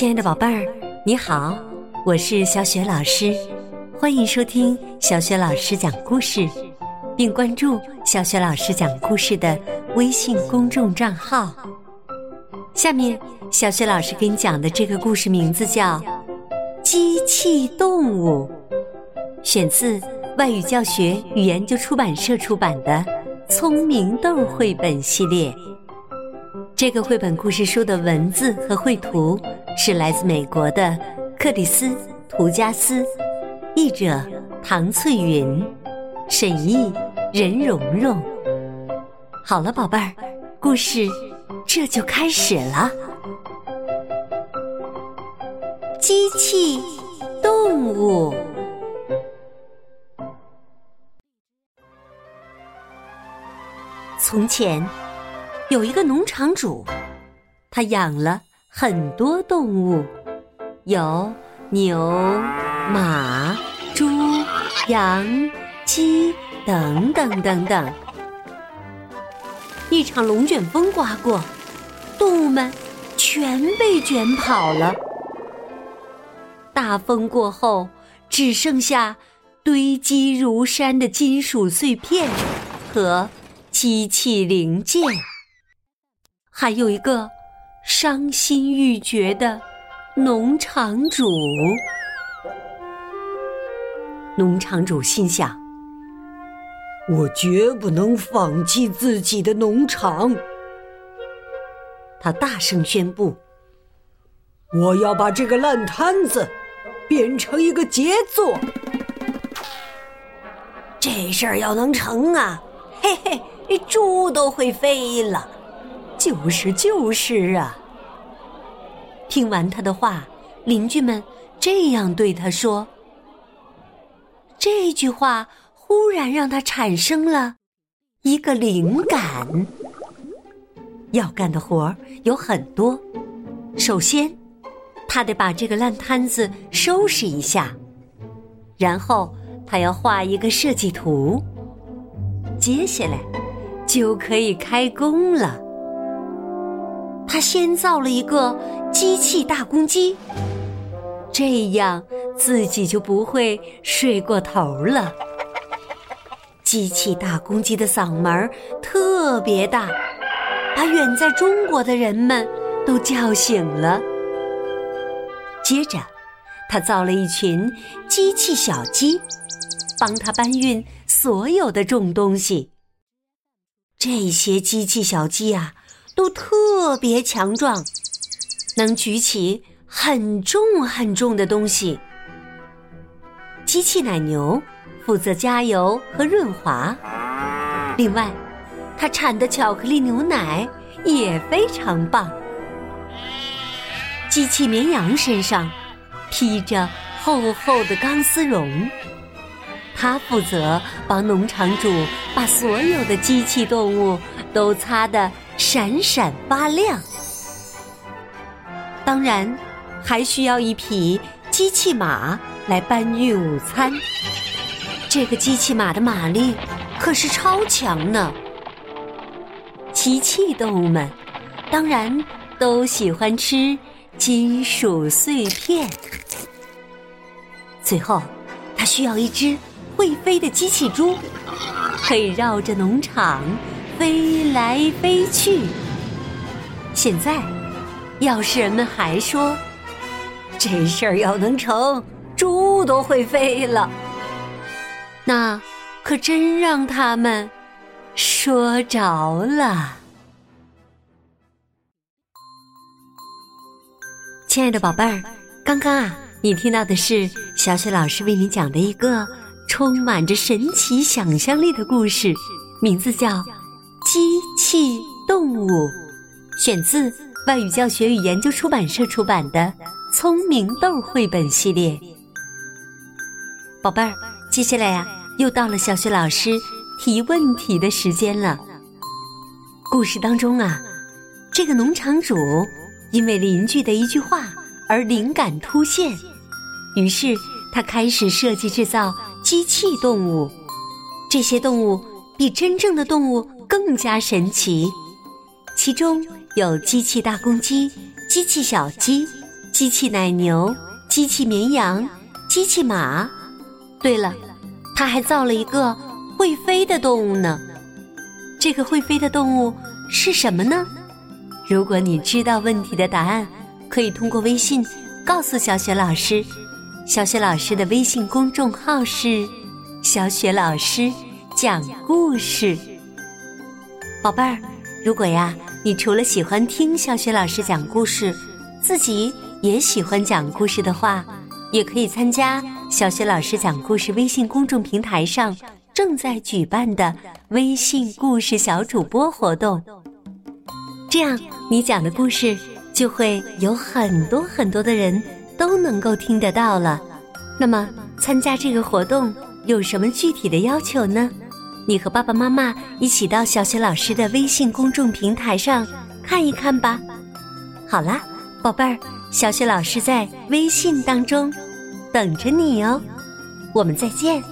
亲爱的宝贝儿，你好，我是小雪老师，欢迎收听小雪老师讲故事，并关注小雪老师讲故事的微信公众账号。下面，小雪老师给你讲的这个故事名字叫《机器动物》，选自外语教学与研究出版社出版的《聪明豆》绘本系列。这个绘本故事书的文字和绘图是来自美国的克里斯·图加斯，译者唐翠云，审译任蓉蓉。好了，宝贝儿，故事这就开始了。机器动物。从前。有一个农场主，他养了很多动物，有牛、马、猪、羊、鸡等等等等。一场龙卷风刮过，动物们全被卷跑了。大风过后，只剩下堆积如山的金属碎片和机器零件。还有一个伤心欲绝的农场主。农场主心想：“我绝不能放弃自己的农场。”他大声宣布：“我要把这个烂摊子变成一个杰作。”这事儿要能成啊，嘿嘿，猪都会飞了。就是就是啊！听完他的话，邻居们这样对他说。这句话忽然让他产生了一个灵感。要干的活儿有很多，首先他得把这个烂摊子收拾一下，然后他要画一个设计图，接下来就可以开工了。他先造了一个机器大公鸡，这样自己就不会睡过头了。机器大公鸡的嗓门特别大，把远在中国的人们都叫醒了。接着，他造了一群机器小鸡，帮他搬运所有的重东西。这些机器小鸡啊。都特别强壮，能举起很重很重的东西。机器奶牛负责加油和润滑，另外，它产的巧克力牛奶也非常棒。机器绵羊身上披着厚厚的钢丝绒，它负责帮农场主把所有的机器动物都擦得。闪闪发亮，当然还需要一匹机器马来搬运午餐。这个机器马的马力可是超强呢。机器动物们当然都喜欢吃金属碎片。最后，它需要一只会飞的机器猪，可以绕着农场。飞来飞去。现在，要是人们还说这事儿要能成，猪都会飞了，那可真让他们说着了。亲爱的宝贝儿，刚刚啊，你听到的是小雪老师为你讲的一个充满着神奇想象力的故事，名字叫。机器动物，选自外语教学与研究出版社出版的《聪明豆》绘本系列。宝贝儿，接下来呀，又到了小学老师提问题的时间了。故事当中啊，这个农场主因为邻居的一句话而灵感突现，于是他开始设计制造机器动物。这些动物比真正的动物。更加神奇，其中有机器大公鸡、机器小鸡、机器奶牛、机器绵羊、机器马。对了，他还造了一个会飞的动物呢。这个会飞的动物是什么呢？如果你知道问题的答案，可以通过微信告诉小雪老师。小雪老师的微信公众号是“小雪老师讲故事”。宝贝儿，如果呀，你除了喜欢听小雪老师讲故事，自己也喜欢讲故事的话，也可以参加小雪老师讲故事微信公众平台上正在举办的微信故事小主播活动。这样，你讲的故事就会有很多很多的人都能够听得到了。那么，参加这个活动有什么具体的要求呢？你和爸爸妈妈一起到小雪老师的微信公众平台上看一看吧。好啦，宝贝儿，小雪老师在微信当中等着你哦。我们再见。